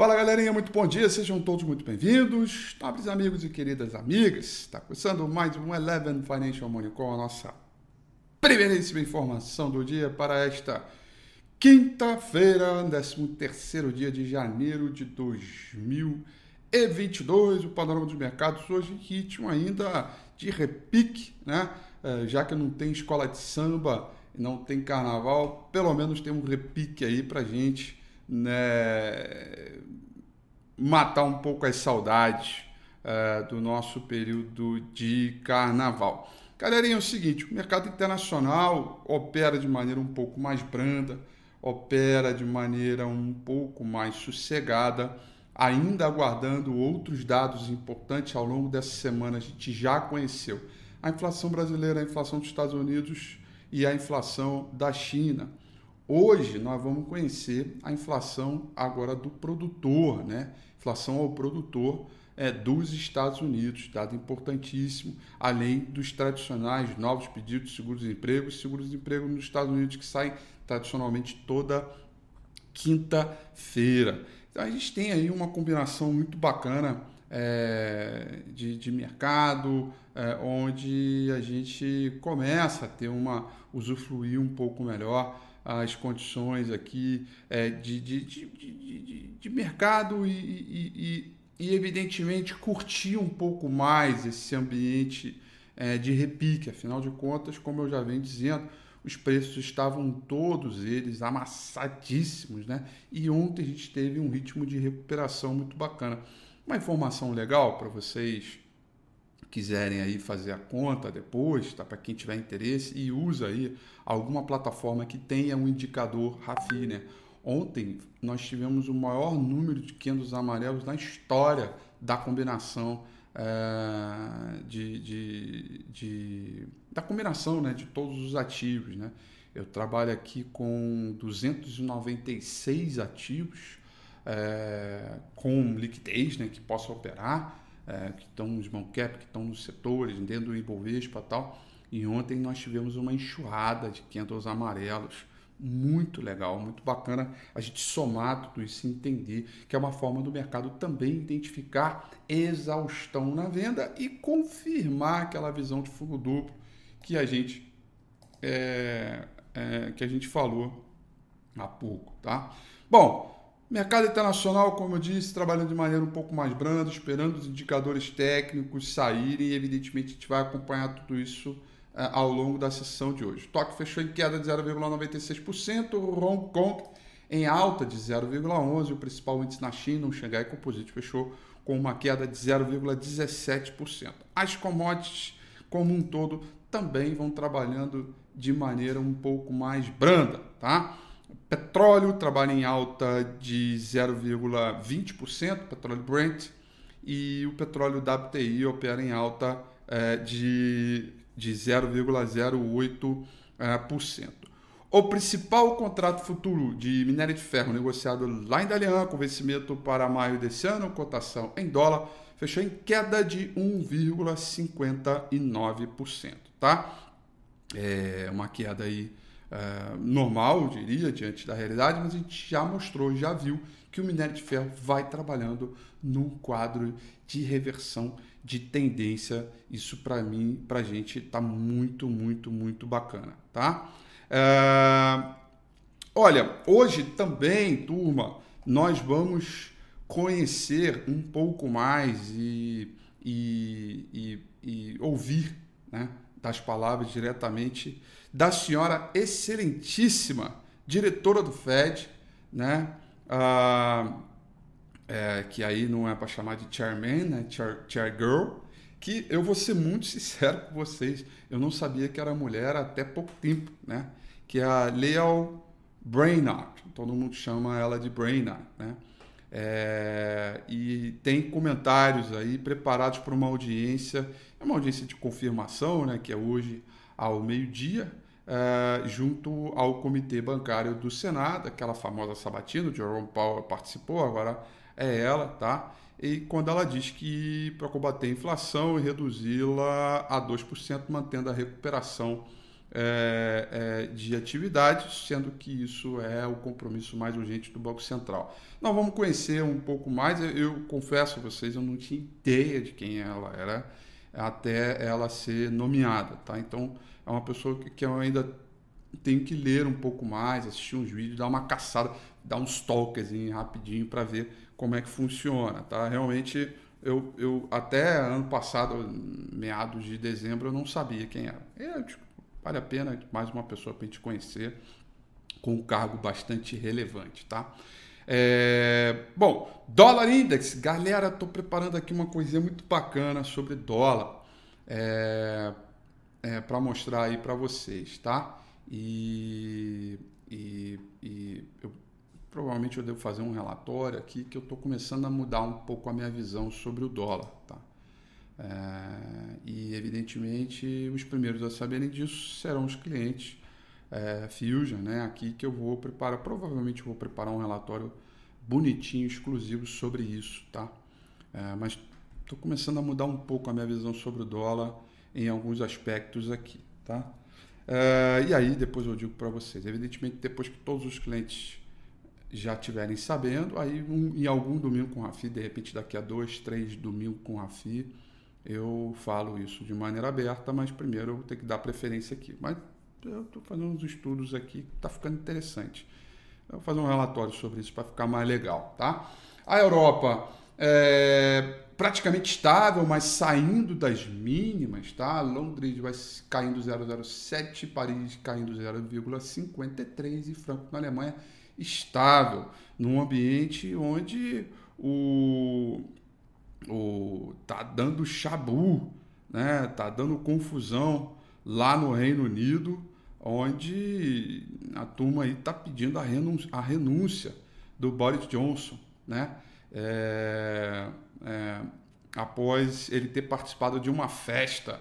Fala galerinha, muito bom dia, sejam todos muito bem-vindos, nobres amigos e queridas amigas. Está começando mais um Eleven Financial Money com a nossa primeiríssima informação do dia para esta quinta-feira, 13 terceiro dia de janeiro de 2022. O panorama dos mercados hoje em ritmo ainda de repique, né? É, já que não tem escola de samba, não tem carnaval, pelo menos tem um repique aí para gente né, matar um pouco as saudades uh, do nosso período de carnaval. Galerinha, é o seguinte: o mercado internacional opera de maneira um pouco mais branda, opera de maneira um pouco mais sossegada, ainda aguardando outros dados importantes ao longo dessa semana. A gente já conheceu a inflação brasileira, a inflação dos Estados Unidos e a inflação da China. Hoje nós vamos conhecer a inflação agora do produtor, né? Inflação ao produtor é, dos Estados Unidos, dado importantíssimo, além dos tradicionais novos pedidos de seguro-desemprego e seguro-desemprego nos Estados Unidos que saem tradicionalmente toda quinta-feira. Então a gente tem aí uma combinação muito bacana é, de, de, mercado, é, onde a gente começa a ter uma usufruir um pouco melhor as condições aqui é, de, de, de, de, mercado e, e, evidentemente, curtir um pouco mais esse ambiente é, de repique. Afinal de contas, como eu já venho dizendo, os preços estavam todos eles amassadíssimos, né? E ontem a gente teve um ritmo de recuperação muito bacana. Uma informação legal para vocês quiserem aí fazer a conta depois, tá? Para quem tiver interesse e usa aí alguma plataforma que tenha um indicador RAFI, né? Ontem nós tivemos o maior número de candles amarelos na história da combinação é, de, de, de, da combinação né, de todos os ativos. Né? Eu trabalho aqui com 296 ativos é, com liquidez né, que possa operar é, que estão nos small cap, que estão nos setores, dentro do Ibovespa e tal. E ontem nós tivemos uma enxurrada de candles amarelos, muito legal, muito bacana a gente somar tudo isso e entender que é uma forma do mercado também identificar exaustão na venda e confirmar aquela visão de fundo duplo que a gente é, é, que a gente falou há pouco, tá? Bom, Mercado internacional, como eu disse, trabalhando de maneira um pouco mais branda, esperando os indicadores técnicos saírem e, evidentemente, a gente vai acompanhar tudo isso uh, ao longo da sessão de hoje. Tóquio fechou em queda de 0,96%, Hong Kong em alta de 0,11%, o principal índice na China, o Xangai Composite, fechou com uma queda de 0,17%. As commodities, como um todo, também vão trabalhando de maneira um pouco mais branda, tá? Petróleo trabalha em alta de 0,20%, petróleo Brent, e o petróleo WTI opera em alta é, de, de 0,08%. O principal contrato futuro de minério de ferro negociado lá em Dalian, com vencimento para maio desse ano, cotação em dólar, fechou em queda de 1,59%, tá? É uma queda aí é, normal, eu diria, diante da realidade, mas a gente já mostrou, já viu que o minério de ferro vai trabalhando num quadro de reversão de tendência. Isso para mim, para a gente, está muito, muito, muito bacana, tá? É, olha, hoje também, turma, nós vamos conhecer um pouco mais e, e, e, e ouvir né, das palavras diretamente da senhora excelentíssima diretora do FED, né? Ah, é, que aí não é para chamar de chairman, né? Chair, chair girl, que eu vou ser muito sincero com vocês, eu não sabia que era mulher até pouco tempo, né? Que é a Leo Brainard, todo mundo chama ela de Brainard, né? É, e tem comentários aí preparados para uma audiência, é uma audiência de confirmação, né? Que é hoje ao meio-dia, uh, junto ao Comitê Bancário do Senado, aquela famosa sabatina, o Jerome Powell participou, agora é ela, tá? E quando ela diz que para combater a inflação e reduzi-la a 2%, mantendo a recuperação é, é, de atividade, sendo que isso é o compromisso mais urgente do Banco Central. Nós vamos conhecer um pouco mais. Eu, eu confesso a vocês, eu não tinha ideia de quem ela era até ela ser nomeada, tá? Então é uma pessoa que, que eu ainda tenho que ler um pouco mais, assistir uns vídeos, dar uma caçada, dar uns toques rapidinho para ver como é que funciona, tá? Realmente eu, eu até ano passado, meados de dezembro, eu não sabia quem era. É, tipo, vale a pena mais uma pessoa para a gente conhecer com um cargo bastante relevante, tá? É, bom, dólar index, galera, estou preparando aqui uma coisinha muito bacana sobre dólar é, é, para mostrar aí para vocês, tá? E, e, e eu, provavelmente eu devo fazer um relatório aqui que eu estou começando a mudar um pouco a minha visão sobre o dólar, tá? É, e evidentemente os primeiros a saberem disso serão os clientes é, Fusion, né? Aqui que eu vou preparar, provavelmente vou preparar um relatório bonitinho, exclusivo sobre isso, tá? É, mas estou começando a mudar um pouco a minha visão sobre o dólar em alguns aspectos aqui, tá? É, e aí depois eu digo para vocês, evidentemente depois que todos os clientes já tiverem sabendo, aí um, em algum domingo com Rafi, de repente daqui a dois, três domingos com Rafi, eu falo isso de maneira aberta, mas primeiro eu ter que dar preferência aqui. Mas eu estou fazendo uns estudos aqui, está ficando interessante. Eu vou fazer um relatório sobre isso para ficar mais legal, tá? A Europa é praticamente estável, mas saindo das mínimas, tá? Londres vai caindo 0,07, Paris caindo 0,53 e Frankfurt na Alemanha estável, num ambiente onde o, o tá dando chabu, né? Tá dando confusão lá no Reino Unido, onde a turma aí está pedindo a renúncia, a renúncia, do Boris Johnson, né? É, é, após ele ter participado de uma festa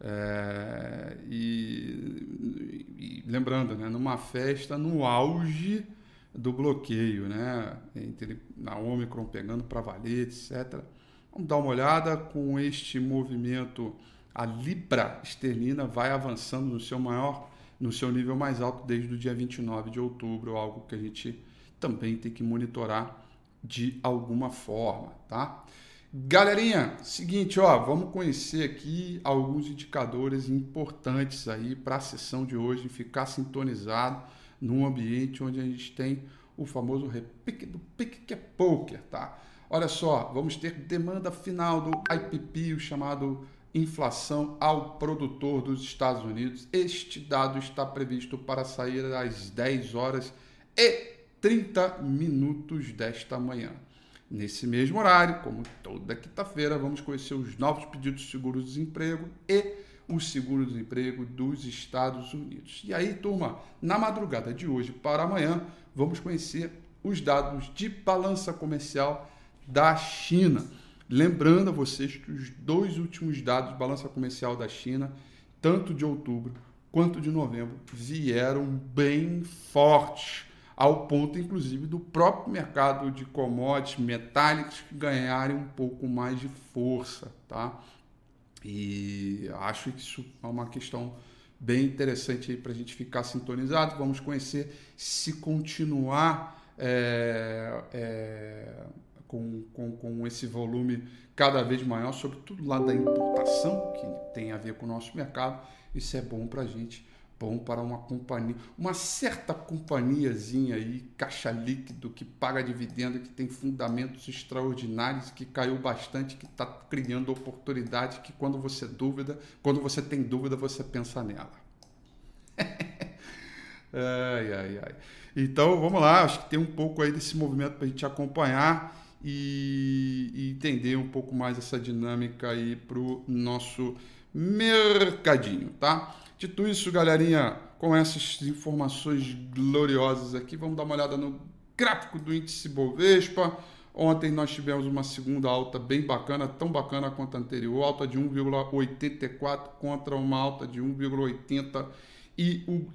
é, e, e, lembrando, né, numa festa no auge do bloqueio, né, entre a Omicron pegando para valer, etc. Vamos dar uma olhada com este movimento. A libra esterlina vai avançando no seu maior, no seu nível mais alto desde o dia 29 de outubro, algo que a gente também tem que monitorar de alguma forma, tá? Galerinha, seguinte, ó, vamos conhecer aqui alguns indicadores importantes aí para a sessão de hoje, ficar sintonizado num ambiente onde a gente tem o famoso repique do pique que é poker, tá? Olha só, vamos ter demanda final do IPP, o chamado inflação ao produtor dos Estados Unidos. Este dado está previsto para sair às 10 horas e 30 minutos desta manhã. Nesse mesmo horário, como toda quinta-feira, vamos conhecer os novos pedidos de seguro-desemprego e o seguro-desemprego dos Estados Unidos. E aí, turma, na madrugada de hoje para amanhã, vamos conhecer os dados de balança comercial da China. Lembrando a vocês que os dois últimos dados de balança comercial da China, tanto de outubro quanto de novembro, vieram bem fortes, ao ponto inclusive do próprio mercado de commodities metálicos ganharem um pouco mais de força, tá? E acho que isso é uma questão bem interessante para a gente ficar sintonizado. Vamos conhecer se continuar é, é, com, com, com esse volume cada vez maior, sobretudo lá da importação, que tem a ver com o nosso mercado. Isso é bom para a gente bom para uma companhia, uma certa companhiazinha aí, caixa líquido, que paga dividendo, que tem fundamentos extraordinários, que caiu bastante, que está criando oportunidade, que quando você dúvida, quando você tem dúvida, você pensa nela. ai, ai, ai. Então, vamos lá, acho que tem um pouco aí desse movimento para a gente acompanhar e, e entender um pouco mais essa dinâmica aí para o nosso mercadinho, tá? Dito isso, galerinha, com essas informações gloriosas aqui, vamos dar uma olhada no gráfico do índice Bovespa. Ontem nós tivemos uma segunda alta bem bacana, tão bacana quanto a anterior, alta de 1,84 contra uma alta de 1,80 e o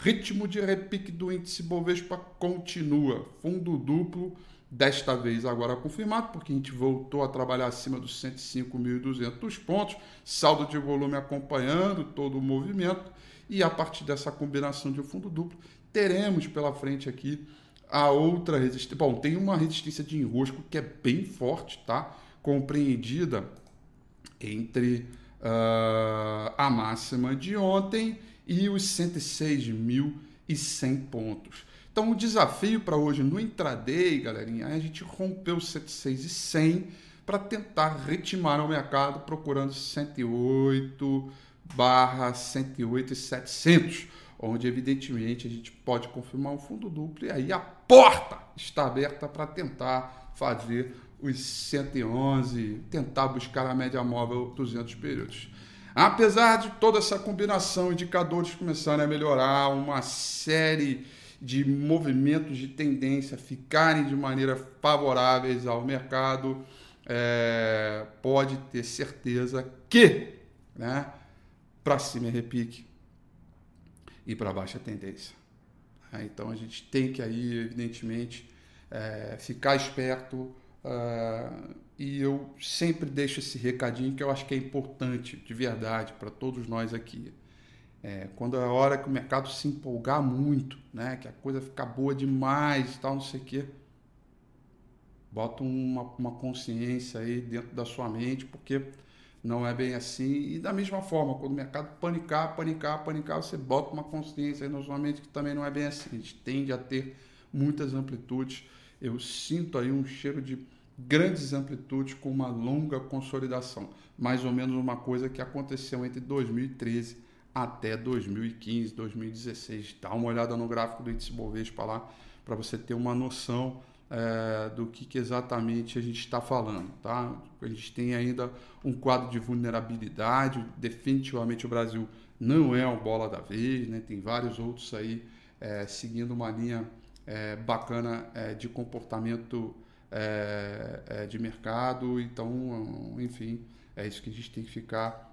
ritmo de repique do índice Bovespa continua, fundo duplo desta vez agora confirmado, porque a gente voltou a trabalhar acima dos 105.200 pontos, saldo de volume acompanhando todo o movimento, e a partir dessa combinação de fundo duplo, teremos pela frente aqui a outra resistência. Bom, tem uma resistência de enrosco que é bem forte, tá? Compreendida entre uh, a máxima de ontem e os 106.100 pontos. Então, o desafio para hoje no intraday, galerinha, é a gente romper os 106 e 100 para tentar retimar o mercado procurando 108 barra 108 e 700, onde evidentemente a gente pode confirmar um fundo duplo e aí a porta está aberta para tentar fazer os 111, tentar buscar a média móvel 200 períodos. Apesar de toda essa combinação, indicadores começarem a melhorar, uma série de movimentos de tendência ficarem de maneira favoráveis ao mercado, é, pode ter certeza que, né, para cima é repique e para baixo é tendência. É, então a gente tem que aí, evidentemente, é, ficar esperto. Uh, e eu sempre deixo esse recadinho que eu acho que é importante, de verdade, para todos nós aqui. É, quando é a hora que o mercado se empolgar muito, né, que a coisa ficar boa demais e tal, não sei o quê, bota uma, uma consciência aí dentro da sua mente, porque não é bem assim. E da mesma forma, quando o mercado panicar, panicar, panicar, você bota uma consciência aí na sua mente que também não é bem assim. A gente tende a ter muitas amplitudes. Eu sinto aí um cheiro de grandes amplitudes com uma longa consolidação. Mais ou menos uma coisa que aconteceu entre 2013 até 2015, 2016. Dá uma olhada no gráfico do índice Bovespa lá para você ter uma noção é, do que, que, exatamente a gente está falando. Tá? A gente tem ainda um quadro de vulnerabilidade, definitivamente o Brasil não é o bola da vez, né? tem vários outros aí é, seguindo uma linha é, bacana é, de comportamento é, é, de mercado, então, enfim, é isso que a gente tem que ficar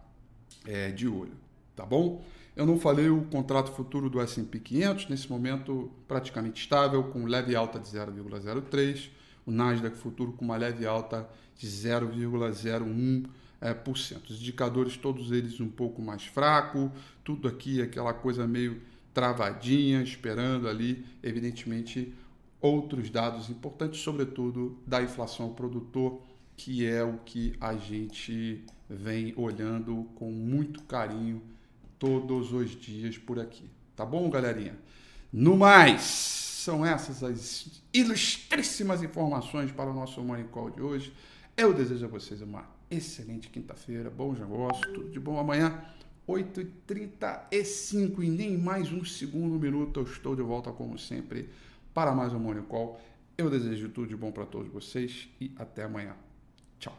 de olho tá bom? Eu não falei o contrato futuro do S&P 500, nesse momento praticamente estável, com leve alta de 0,03, o Nasdaq futuro com uma leve alta de 0,01%. É, cento. Os indicadores, todos eles um pouco mais fraco, tudo aqui aquela coisa meio travadinha, esperando ali, evidentemente, outros dados importantes, sobretudo da inflação ao produtor, que é o que a gente vem olhando com muito carinho todos os dias por aqui. Tá bom, galerinha? No mais, são essas as ilustríssimas informações para o nosso Morning Call de hoje. Eu desejo a vocês uma excelente quinta-feira, bons negócios, tudo de bom amanhã. 8h35 e nem mais um segundo minuto eu estou de volta, como sempre, para mais um Morning Call. Eu desejo tudo de bom para todos vocês e até amanhã. Tchau.